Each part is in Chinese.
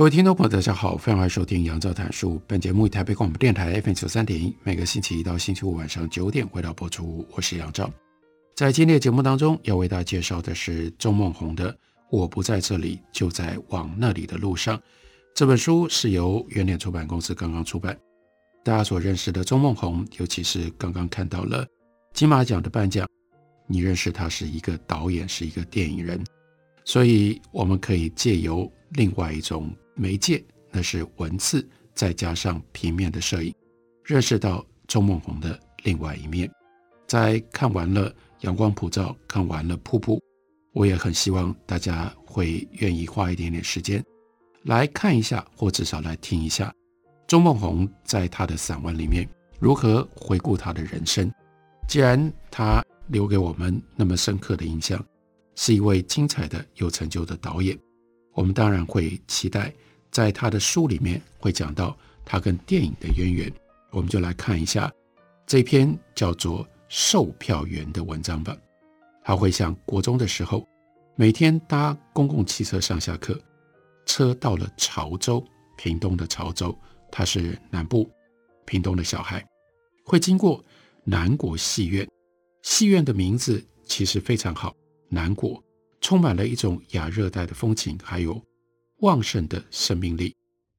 各位听众朋友，大家好，欢迎收听杨照谈书。本节目以台北广播电台 FM 九三点一，每个星期一到星期五晚上九点回到播出。我是杨照。在今天的节目当中，要为大家介绍的是钟孟宏的《我不在这里，就在往那里的路上》。这本书是由圆点出版公司刚刚出版。大家所认识的钟孟宏，尤其是刚刚看到了金马奖的颁奖，你认识他是一个导演，是一个电影人，所以我们可以借由另外一种。媒介，那是文字，再加上平面的摄影，认识到钟孟宏的另外一面。在看完了《阳光普照》，看完了《瀑布》，我也很希望大家会愿意花一点点时间来看一下，或至少来听一下钟孟宏在他的散文里面如何回顾他的人生。既然他留给我们那么深刻的印象，是一位精彩的、有成就的导演，我们当然会期待。在他的书里面会讲到他跟电影的渊源，我们就来看一下这篇叫做《售票员》的文章吧。他会想国中的时候，每天搭公共汽车上下课，车到了潮州，屏东的潮州，他是南部屏东的小孩，会经过南国戏院。戏院的名字其实非常好，南国充满了一种亚热带的风情，还有。旺盛的生命力。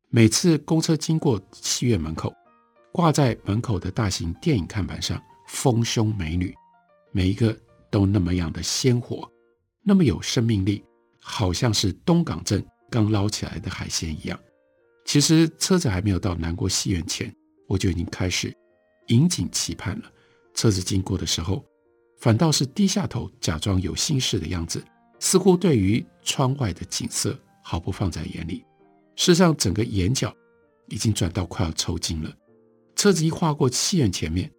每次公车经过戏院门口，挂在门口的大型电影看板上，丰胸美女，每一个都那么样的鲜活，那么有生命力，好像是东港镇刚捞起来的海鲜一样。其实车子还没有到南国戏院前，我就已经开始引颈期盼了。车子经过的时候，反倒是低下头，假装有心事的样子，似乎对于窗外的景色。毫不放在眼里，事实上，整个眼角已经转到快要抽筋了。车子一划过戏院前面，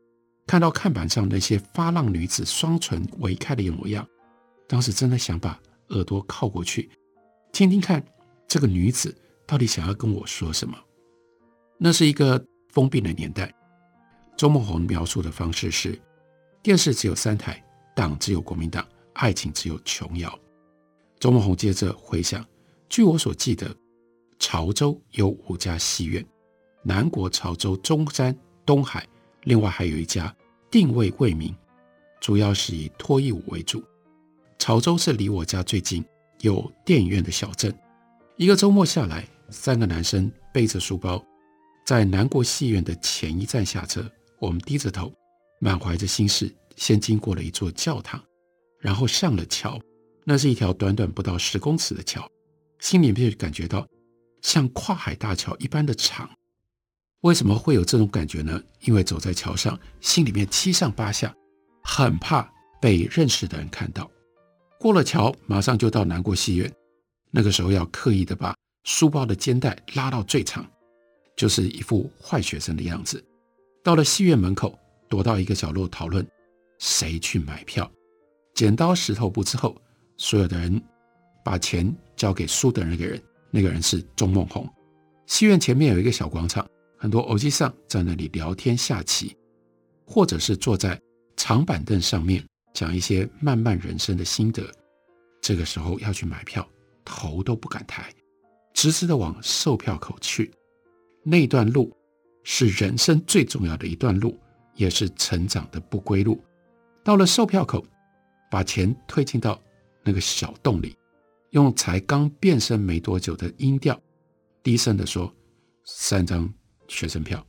看到看板上那些发浪女子双唇微开的模样，当时真的想把耳朵靠过去，听听看这个女子到底想要跟我说什么。那是一个封闭的年代，周梦红描述的方式是：电视只有三台，党只有国民党，爱情只有琼瑶。周梦红接着回想。据我所记得，潮州有五家戏院，南国潮州、中山、东海，另外还有一家定位未明，主要是以脱衣舞为主。潮州是离我家最近，有电影院的小镇。一个周末下来，三个男生背着书包，在南国戏院的前一站下车。我们低着头，满怀着心事，先经过了一座教堂，然后上了桥。那是一条短短不到十公尺的桥。心里面就感觉到像跨海大桥一般的长，为什么会有这种感觉呢？因为走在桥上，心里面七上八下，很怕被认识的人看到。过了桥，马上就到南国戏院，那个时候要刻意的把书包的肩带拉到最长，就是一副坏学生的样子。到了戏院门口，躲到一个角落讨论谁去买票。剪刀石头布之后，所有的人把钱。交给输的那个人，那个人是钟孟宏。戏院前面有一个小广场，很多欧吉桑在那里聊天下棋，或者是坐在长板凳上面讲一些漫漫人生的心得。这个时候要去买票，头都不敢抬，直直的往售票口去。那段路是人生最重要的一段路，也是成长的不归路。到了售票口，把钱推进到那个小洞里。用才刚变声没多久的音调，低声地说：“三张学生票。”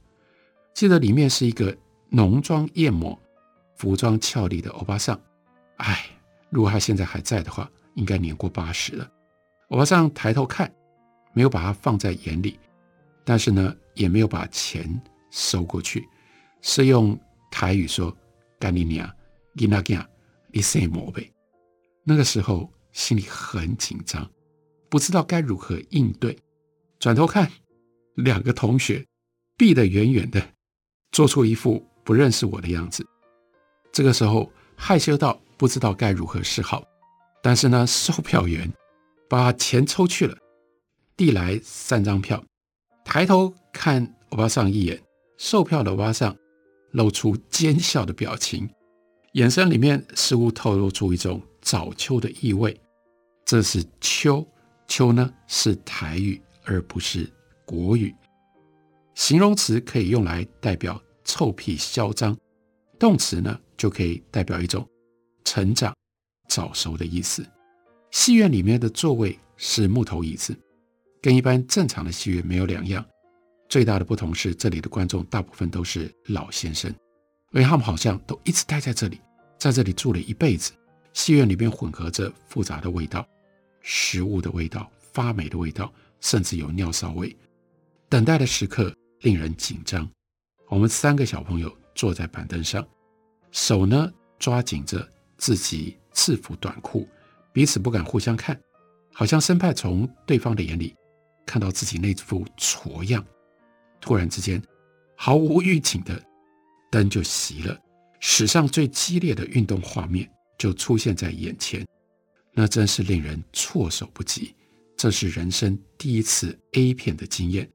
记得里面是一个浓妆艳抹、服装俏丽的欧巴桑。哎，如果他现在还在的话，应该年过八十了。欧巴桑抬头看，没有把他放在眼里，但是呢，也没有把钱收过去，是用台语说：“干你娘，你那干，你什么呗？”那个时候。心里很紧张，不知道该如何应对。转头看，两个同学避得远远的，做出一副不认识我的样子。这个时候害羞到不知道该如何是好。但是呢，售票员把钱抽去了，递来三张票，抬头看欧巴桑一眼，售票的欧巴桑露出奸笑的表情。眼神里面似乎透露出一种早秋的意味。这是秋，秋呢是台语而不是国语。形容词可以用来代表臭屁嚣张，动词呢就可以代表一种成长、早熟的意思。戏院里面的座位是木头椅子，跟一般正常的戏院没有两样。最大的不同是，这里的观众大部分都是老先生。因为他们好像都一直待在这里，在这里住了一辈子。戏院里面混合着复杂的味道，食物的味道、发霉的味道，甚至有尿骚味。等待的时刻令人紧张。我们三个小朋友坐在板凳上，手呢抓紧着自己制服短裤，彼此不敢互相看，好像生怕从对方的眼里看到自己那副矬样。突然之间，毫无预警的。灯就熄了，史上最激烈的运动画面就出现在眼前，那真是令人措手不及。这是人生第一次 A 片的经验，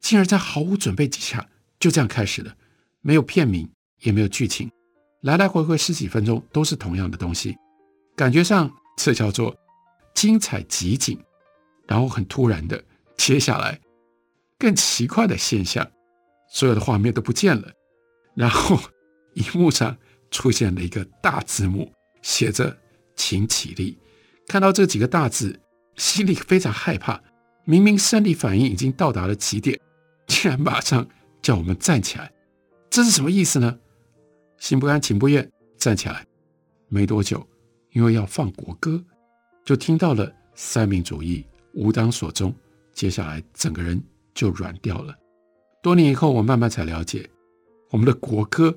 竟然在毫无准备之下就这样开始了，没有片名，也没有剧情，来来回回十几分钟都是同样的东西，感觉上这叫做精彩集锦，然后很突然的，接下来更奇怪的现象，所有的画面都不见了。然后，荧幕上出现了一个大字幕，写着“请起立”。看到这几个大字，心里非常害怕。明明生理反应已经到达了极点，竟然马上叫我们站起来，这是什么意思呢？心不甘情不愿站起来。没多久，因为要放国歌，就听到了三民主义吾党所宗。接下来，整个人就软掉了。多年以后，我慢慢才了解。我们的国歌，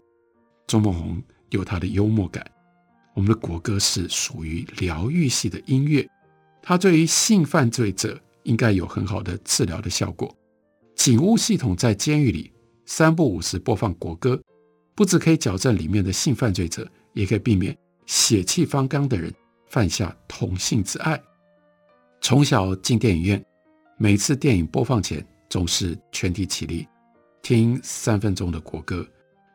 周梦宏有他的幽默感。我们的国歌是属于疗愈系的音乐，它对于性犯罪者应该有很好的治疗的效果。警务系统在监狱里三不五时播放国歌，不止可以矫正里面的性犯罪者，也可以避免血气方刚的人犯下同性之爱。从小进电影院，每次电影播放前总是全体起立。听三分钟的国歌，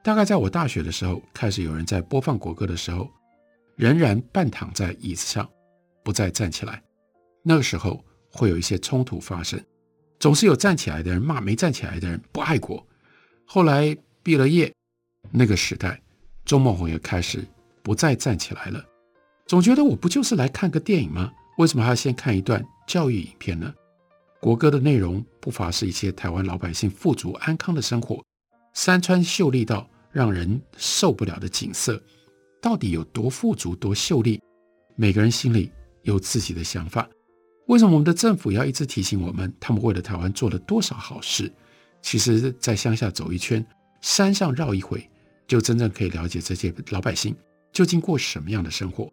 大概在我大学的时候，开始有人在播放国歌的时候，仍然半躺在椅子上，不再站起来。那个时候会有一些冲突发生，总是有站起来的人骂没站起来的人不爱国。后来毕了业，那个时代，周孟宏也开始不再站起来了。总觉得我不就是来看个电影吗？为什么还要先看一段教育影片呢？国歌的内容不乏是一些台湾老百姓富足安康的生活，山川秀丽到让人受不了的景色，到底有多富足、多秀丽？每个人心里有自己的想法。为什么我们的政府要一直提醒我们，他们为了台湾做了多少好事？其实，在乡下走一圈，山上绕一回，就真正可以了解这些老百姓究竟过什么样的生活。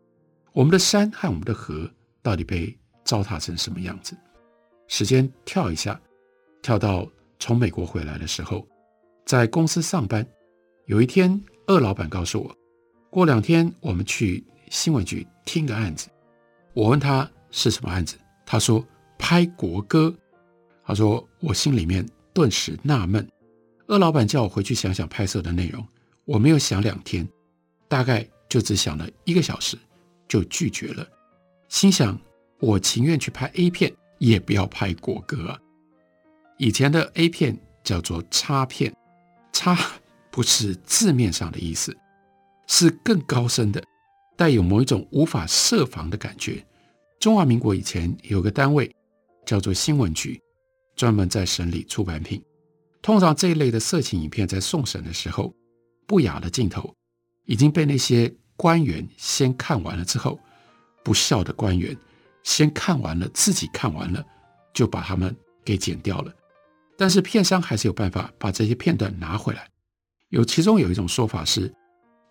我们的山和我们的河到底被糟蹋成什么样子？时间跳一下，跳到从美国回来的时候，在公司上班。有一天，二老板告诉我，过两天我们去新闻局听个案子。我问他是什么案子，他说拍国歌。他说我心里面顿时纳闷。二老板叫我回去想想拍摄的内容，我没有想两天，大概就只想了一个小时，就拒绝了。心想我情愿去拍 A 片。也不要拍国歌啊！以前的 A 片叫做插片，插不是字面上的意思，是更高深的，带有某一种无法设防的感觉。中华民国以前有个单位叫做新闻局，专门在审理出版品。通常这一类的色情影片在送审的时候，不雅的镜头已经被那些官员先看完了之后，不孝的官员。先看完了，自己看完了，就把他们给剪掉了。但是片商还是有办法把这些片段拿回来。有其中有一种说法是，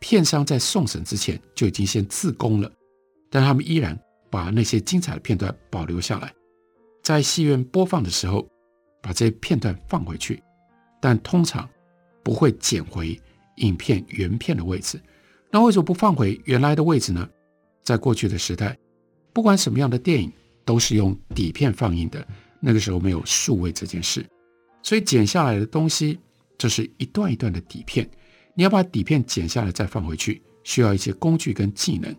片商在送审之前就已经先自宫了，但他们依然把那些精彩的片段保留下来，在戏院播放的时候，把这些片段放回去，但通常不会剪回影片原片的位置。那为什么不放回原来的位置呢？在过去的时代，不管什么样的电影都是用底片放映的，那个时候没有数位这件事，所以剪下来的东西就是一段一段的底片。你要把底片剪下来再放回去，需要一些工具跟技能。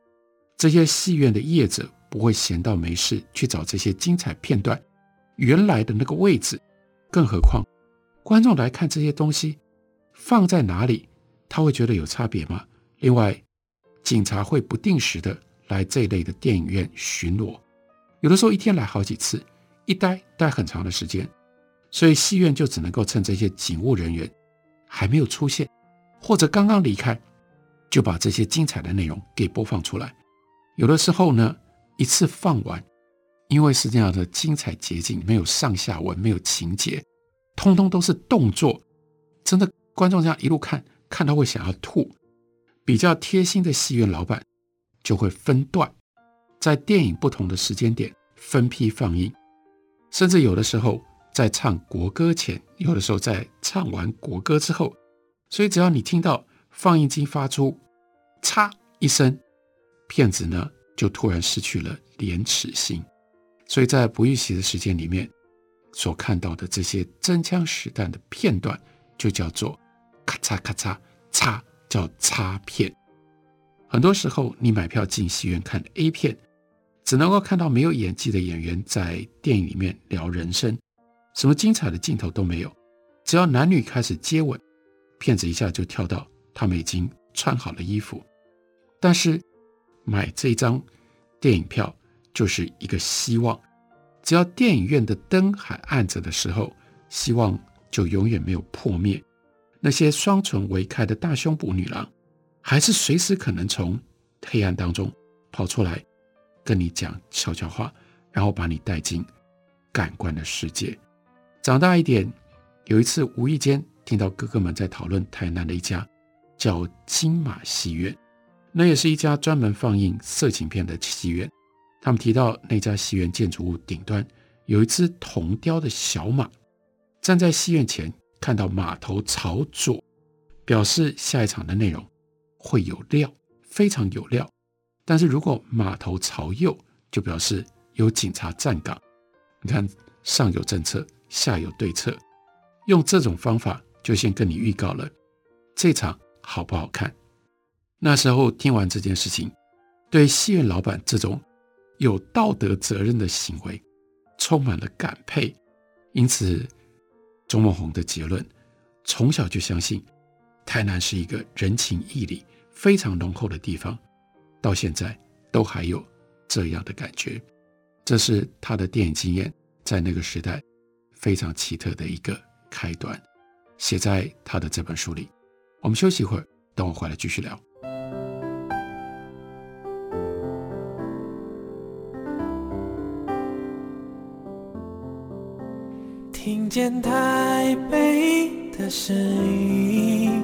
这些戏院的业者不会闲到没事去找这些精彩片段原来的那个位置，更何况观众来看这些东西放在哪里，他会觉得有差别吗？另外，警察会不定时的来这一类的电影院巡逻，有的时候一天来好几次，一待待很长的时间，所以戏院就只能够趁这些警务人员还没有出现，或者刚刚离开，就把这些精彩的内容给播放出来。有的时候呢，一次放完，因为是这样的精彩捷径，没有上下文，没有情节，通通都是动作，真的观众这样一路看，看到会想要吐。比较贴心的戏院老板就会分段，在电影不同的时间点分批放映，甚至有的时候在唱国歌前，有的时候在唱完国歌之后，所以只要你听到放映机发出“嚓”一声，片子呢就突然失去了廉耻心。所以在不预习的时间里面所看到的这些真枪实弹的片段，就叫做“咔嚓咔嚓嚓”。叫插片，很多时候你买票进戏院看 A 片，只能够看到没有演技的演员在电影里面聊人生，什么精彩的镜头都没有。只要男女开始接吻，片子一下就跳到他们已经穿好了衣服。但是买这张电影票就是一个希望，只要电影院的灯还暗着的时候，希望就永远没有破灭。那些双唇微开的大胸部女郎，还是随时可能从黑暗当中跑出来，跟你讲悄悄话，然后把你带进感官的世界。长大一点，有一次无意间听到哥哥们在讨论台南的一家叫金马戏院，那也是一家专门放映色情片的戏院。他们提到那家戏院建筑物顶端有一只铜雕的小马，站在戏院前。看到马头朝左，表示下一场的内容会有料，非常有料。但是如果马头朝右，就表示有警察站岗。你看，上有政策，下有对策，用这种方法就先跟你预告了这场好不好看。那时候听完这件事情，对戏院老板这种有道德责任的行为充满了感佩，因此。钟孟宏的结论：从小就相信台南是一个人情义理非常浓厚的地方，到现在都还有这样的感觉。这是他的电影经验在那个时代非常奇特的一个开端，写在他的这本书里。我们休息一会儿，等我回来继续聊。听见台北的声音，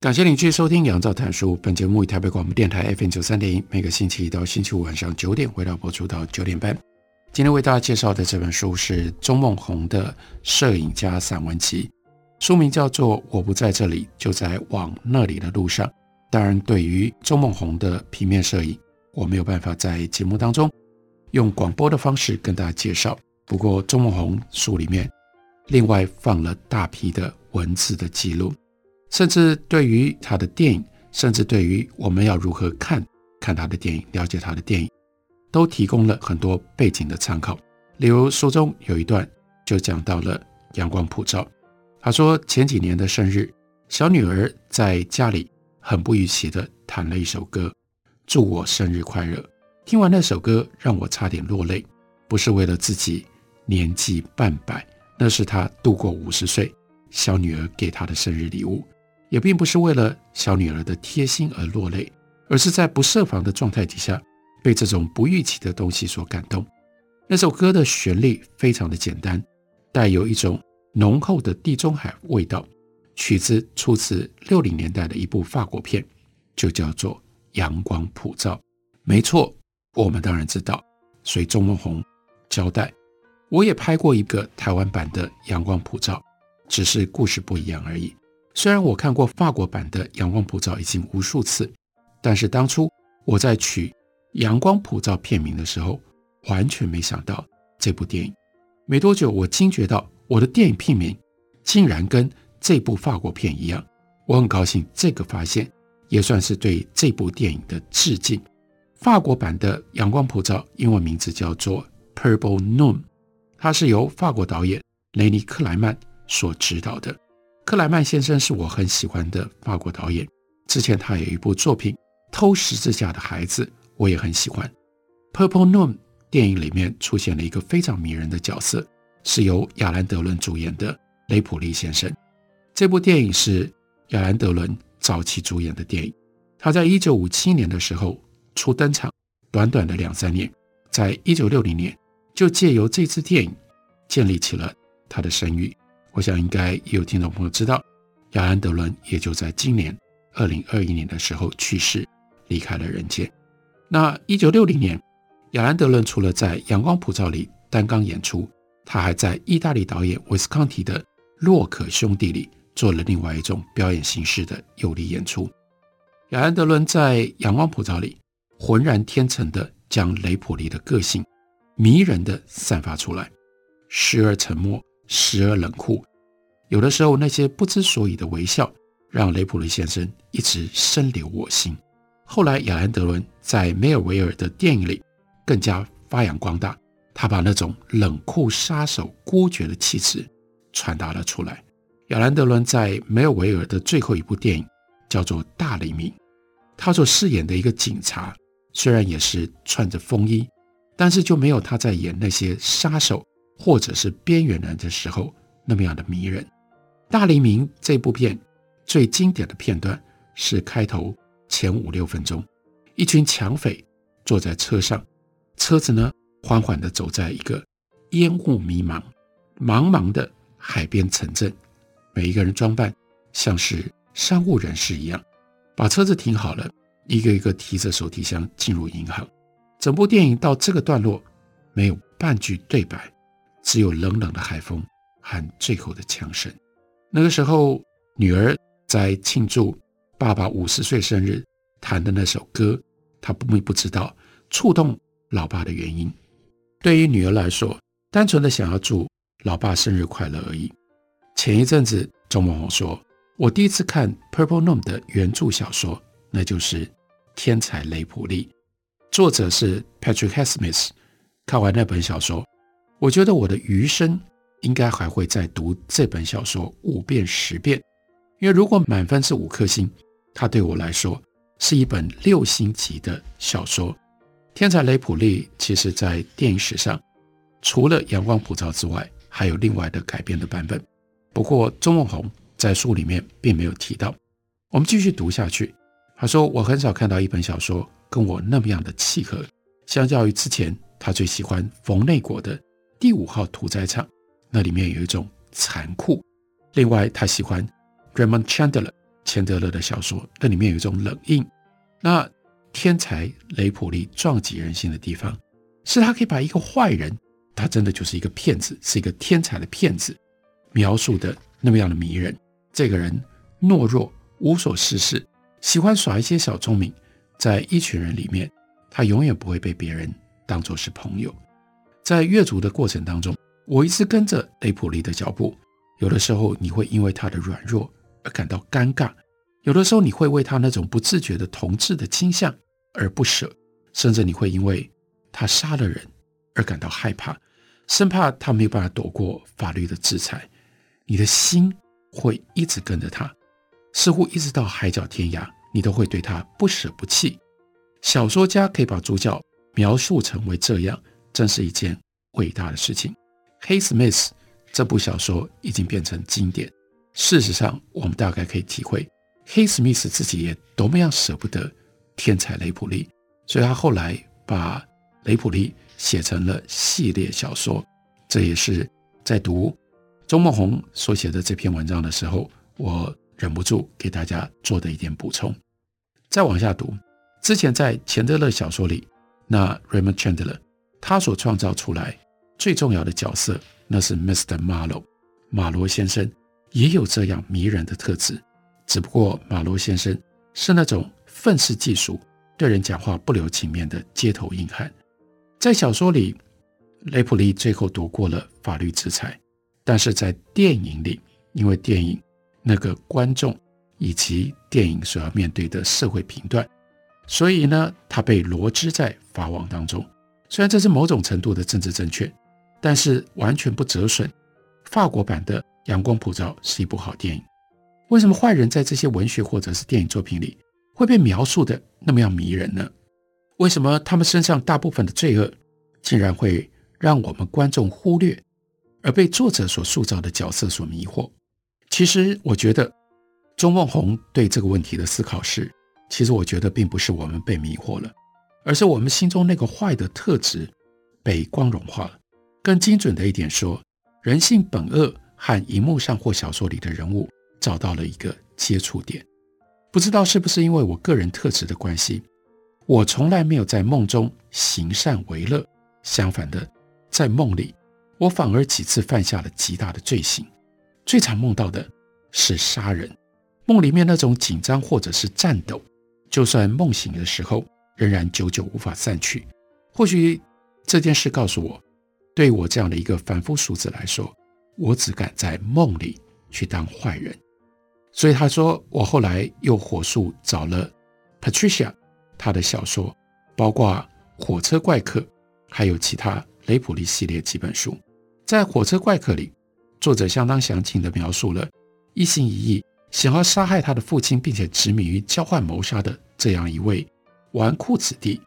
感谢您继续收听《杨照谈书》。本节目以台北广播电台 FM 九三点一，每个星期一到星期五晚上九点，回到播出到九点半。今天为大家介绍的这本书是钟孟宏的《摄影家散文集》，书名叫做《我不在这里，就在往那里的路上》。当然，对于钟孟宏的平面摄影，我没有办法在节目当中用广播的方式跟大家介绍。不过，钟孟宏书里面另外放了大批的文字的记录。甚至对于他的电影，甚至对于我们要如何看看他的电影，了解他的电影，都提供了很多背景的参考。例如书中有一段就讲到了阳光普照。他说前几年的生日，小女儿在家里很不预期地弹了一首歌，祝我生日快乐。听完那首歌，让我差点落泪，不是为了自己年纪半百，那是他度过五十岁小女儿给他的生日礼物，也并不是为了小女儿的贴心而落泪，而是在不设防的状态底下，被这种不预期的东西所感动。那首歌的旋律非常的简单，带有一种浓厚的地中海味道。曲子出自六零年代的一部法国片，就叫做《阳光普照》。没错。我们当然知道，所以钟孟宏交代，我也拍过一个台湾版的《阳光普照》，只是故事不一样而已。虽然我看过法国版的《阳光普照》已经无数次，但是当初我在取《阳光普照》片名的时候，完全没想到这部电影。没多久，我惊觉到我的电影片名竟然跟这部法国片一样。我很高兴，这个发现也算是对这部电影的致敬。法国版的《阳光普照》英文名字叫做《Purple Noon》，它是由法国导演雷尼克莱曼所执导的。克莱曼先生是我很喜欢的法国导演，之前他有一部作品《偷十字架的孩子》，我也很喜欢。《Purple Noon》电影里面出现了一个非常迷人的角色，是由亚兰德伦主演的雷普利先生。这部电影是亚兰德伦早期主演的电影，他在一九五七年的时候。初登场，短短的两三年，在一九六零年就借由这支电影建立起了他的声誉。我想应该也有听众朋友知道，亚兰德伦也就在今年二零二一年的时候去世，离开了人间。那一九六零年，亚兰德伦除了在《阳光普照》里担纲演出，他还在意大利导演维斯康提的《洛可兄弟》里做了另外一种表演形式的有力演出。亚兰德伦在《阳光普照》里。浑然天成地将雷普利的个性迷人地散发出来，时而沉默，时而冷酷，有的时候那些不知所以的微笑，让雷普利先生一直深留我心。后来亚兰德伦在梅尔维尔的电影里更加发扬光大，他把那种冷酷杀手孤绝的气质传达了出来。亚兰德伦在梅尔维尔的最后一部电影叫做《大黎明》，他所饰演的一个警察。虽然也是穿着风衣，但是就没有他在演那些杀手或者是边缘人的时候那么样的迷人。《大黎明》这部片最经典的片段是开头前五六分钟，一群抢匪坐在车上，车子呢缓缓地走在一个烟雾迷茫、茫茫的海边城镇，每一个人装扮像是商务人士一样，把车子停好了。一个一个提着手提箱进入银行，整部电影到这个段落没有半句对白，只有冷冷的海风和最后的枪声。那个时候，女儿在庆祝爸爸五十岁生日弹的那首歌，她并不知道触动老爸的原因。对于女儿来说，单纯的想要祝老爸生日快乐而已。前一阵子，钟孟宏说：“我第一次看《Purple Noon》的原著小说，那就是。”天才雷普利，作者是 Patrick Highsmith。看完那本小说，我觉得我的余生应该还会再读这本小说五遍十遍。因为如果满分是五颗星，它对我来说是一本六星级的小说。天才雷普利其实在电影史上，除了《阳光普照》之外，还有另外的改编的版本。不过钟孟宏在书里面并没有提到。我们继续读下去。他说：“我很少看到一本小说跟我那么样的契合。相较于之前，他最喜欢冯内果的《第五号屠宰场》，那里面有一种残酷；另外，他喜欢 Raymond Chandler 钱德勒的小说，那里面有一种冷硬。那天才雷普利撞击人心的地方，是他可以把一个坏人，他真的就是一个骗子，是一个天才的骗子，描述的那么样的迷人。这个人懦弱，无所事事。”喜欢耍一些小聪明，在一群人里面，他永远不会被别人当作是朋友。在阅读的过程当中，我一直跟着雷普利的脚步。有的时候，你会因为他的软弱而感到尴尬；有的时候，你会为他那种不自觉的同志的倾向而不舍，甚至你会因为他杀了人而感到害怕，生怕他没有办法躲过法律的制裁。你的心会一直跟着他。似乎一直到海角天涯，你都会对他不舍不弃。小说家可以把主角描述成为这样，真是一件伟大的事情。《黑史密斯》这部小说已经变成经典。事实上，我们大概可以体会，黑史密斯自己也多么样舍不得天才雷普利，所以他后来把雷普利写成了系列小说。这也是在读钟孟宏所写的这篇文章的时候，我忍不住给大家做的一点补充。再往下读，之前在钱德勒小说里，那 Raymond Chandler 他所创造出来最重要的角色，那是 Mr. Marlow，马罗先生。也有这样迷人的特质，只不过马罗先生是那种愤世嫉俗、对人讲话不留情面的街头硬汉。在小说里，雷普利最后躲过了法律制裁，但是在电影里，因为电影那个观众以及电影所要面对的社会评断，所以呢，他被罗织在法网当中。虽然这是某种程度的政治正确，但是完全不折损法国版的。阳光普照是一部好电影，为什么坏人在这些文学或者是电影作品里会被描述的那么样迷人呢？为什么他们身上大部分的罪恶竟然会让我们观众忽略，而被作者所塑造的角色所迷惑？其实，我觉得钟孟宏对这个问题的思考是：其实我觉得并不是我们被迷惑了，而是我们心中那个坏的特质被光荣化了。更精准的一点说，人性本恶。和荧幕上或小说里的人物找到了一个接触点，不知道是不是因为我个人特质的关系，我从来没有在梦中行善为乐。相反的，在梦里，我反而几次犯下了极大的罪行。最常梦到的是杀人，梦里面那种紧张或者是颤抖，就算梦醒的时候，仍然久久无法散去。或许这件事告诉我，对我这样的一个凡夫俗子来说。我只敢在梦里去当坏人，所以他说，我后来又火速找了 Patricia，他的小说，包括《火车怪客》，还有其他雷普利系列几本书。在《火车怪客》里，作者相当详尽地描述了一心一意想要杀害他的父亲，并且执迷于交换谋杀的这样一位纨绔子弟。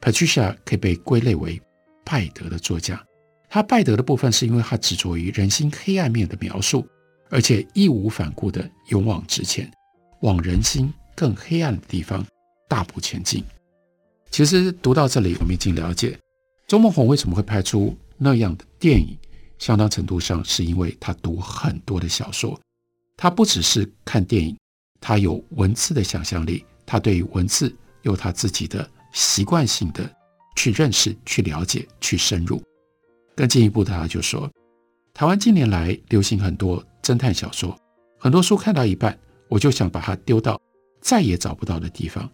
Patricia 可以被归类为拜德的作家。他拜德的部分，是因为他执着于人心黑暗面的描述，而且义无反顾地勇往直前，往人心更黑暗的地方大步前进。其实读到这里，我们已经了解周孟宏为什么会拍出那样的电影，相当程度上是因为他读很多的小说。他不只是看电影，他有文字的想象力，他对于文字有他自己的习惯性的去认识、去了解、去深入。更进一步的，他就说，台湾近年来流行很多侦探小说，很多书看到一半，我就想把它丢到再也找不到的地方。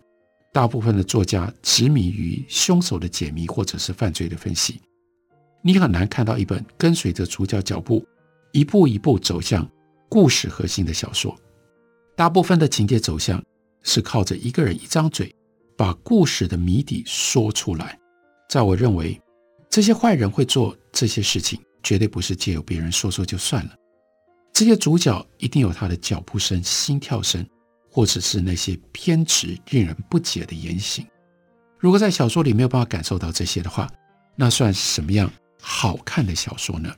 大部分的作家执迷于凶手的解谜或者是犯罪的分析，你很难看到一本跟随着主角脚步一步一步走向故事核心的小说。大部分的情节走向是靠着一个人一张嘴把故事的谜底说出来。在我认为。这些坏人会做这些事情，绝对不是借由别人说说就算了。这些主角一定有他的脚步声、心跳声，或者是那些偏执、令人不解的言行。如果在小说里没有办法感受到这些的话，那算什么样好看的小说呢？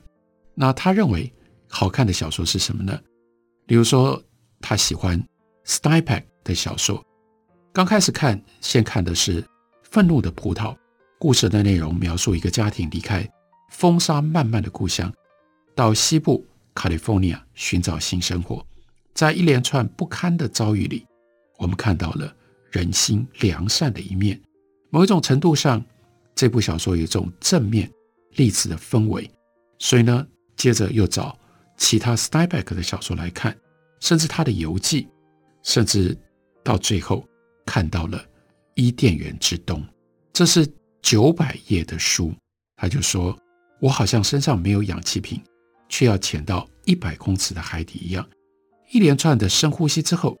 那他认为好看的小说是什么呢？比如说，他喜欢 Steinbeck 的小说。刚开始看，先看的是《愤怒的葡萄》。故事的内容描述一个家庭离开风沙漫漫的故乡，到西部 California 寻找新生活。在一连串不堪的遭遇里，我们看到了人心良善的一面。某一种程度上，这部小说有一种正面励志的氛围。所以呢，接着又找其他 Steinbeck 的小说来看，甚至他的游记，甚至到最后看到了伊甸园之冬。这是。九百页的书，他就说：“我好像身上没有氧气瓶，却要潜到一百公尺的海底一样。”一连串的深呼吸之后，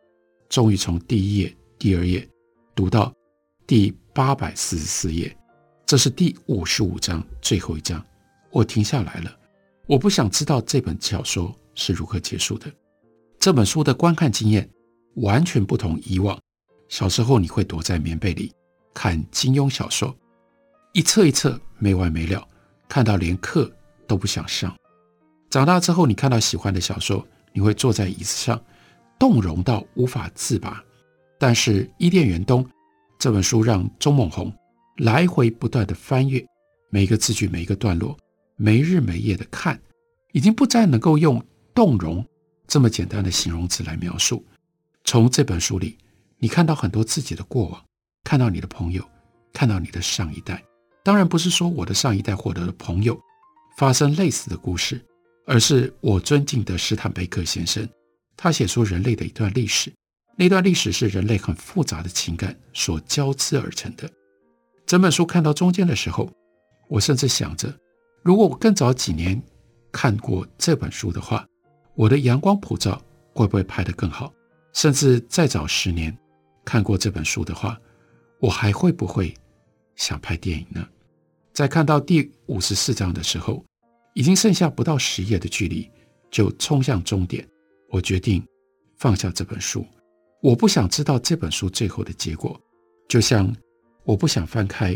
终于从第一页、第二页读到第八百四十四页，这是第五十五章最后一章。我停下来了，我不想知道这本小说是如何结束的。这本书的观看经验完全不同以往，小时候你会躲在棉被里看金庸小说，一册一册没完没了，看到连课都不想上。长大之后，你看到喜欢的小说，你会坐在椅子上，动容到无法自拔。但是《伊甸园东》这本书让钟孟宏来回不断地翻阅每一个字句、每一个段落，没日没夜地看，已经不再能够用动容这么简单的形容词来描述。从这本书里，你看到很多自己的过往，看到你的朋友，看到你的上一代。当然不是说我的上一代获得的朋友发生类似的故事。而是我尊敬的史坦贝克先生，他写出人类的一段历史，那段历史是人类很复杂的情感所交织而成的。整本书看到中间的时候，我甚至想着，如果我更早几年看过这本书的话，我的阳光普照会不会拍得更好？甚至再早十年看过这本书的话，我还会不会想拍电影呢？在看到第五十四章的时候。已经剩下不到十页的距离，就冲向终点。我决定放下这本书，我不想知道这本书最后的结果，就像我不想翻开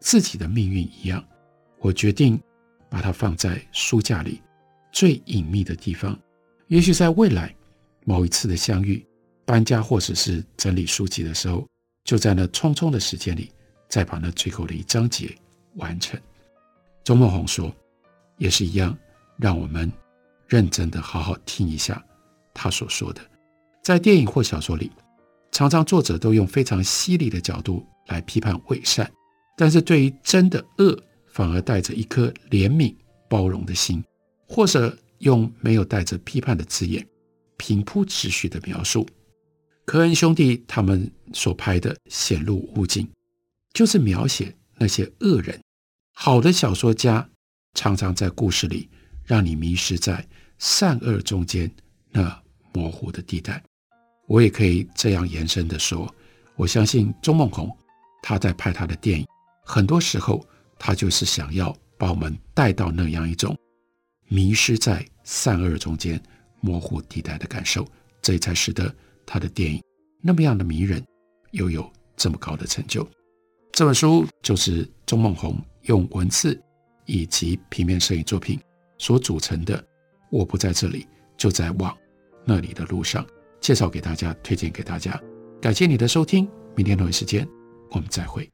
自己的命运一样。我决定把它放在书架里最隐秘的地方。也许在未来某一次的相遇，搬家或者是整理书籍的时候，就在那匆匆的时间里，再把那最后的一章节完成。周梦红说。也是一样，让我们认真的好好听一下他所说的。在电影或小说里，常常作者都用非常犀利的角度来批判伪善，但是对于真的恶，反而带着一颗怜悯包容的心，或者用没有带着批判的字眼，平铺直叙的描述。科恩兄弟他们所拍的《显露物境》，就是描写那些恶人。好的小说家。常常在故事里让你迷失在善恶中间那模糊的地带。我也可以这样延伸的说，我相信钟孟宏他在拍他的电影，很多时候他就是想要把我们带到那样一种迷失在善恶中间模糊地带的感受，这才使得他的电影那么样的迷人，又有这么高的成就。这本书就是钟梦宏用文字。以及平面摄影作品所组成的，我不在这里，就在往那里的路上，介绍给大家，推荐给大家。感谢你的收听，明天同一时间我们再会。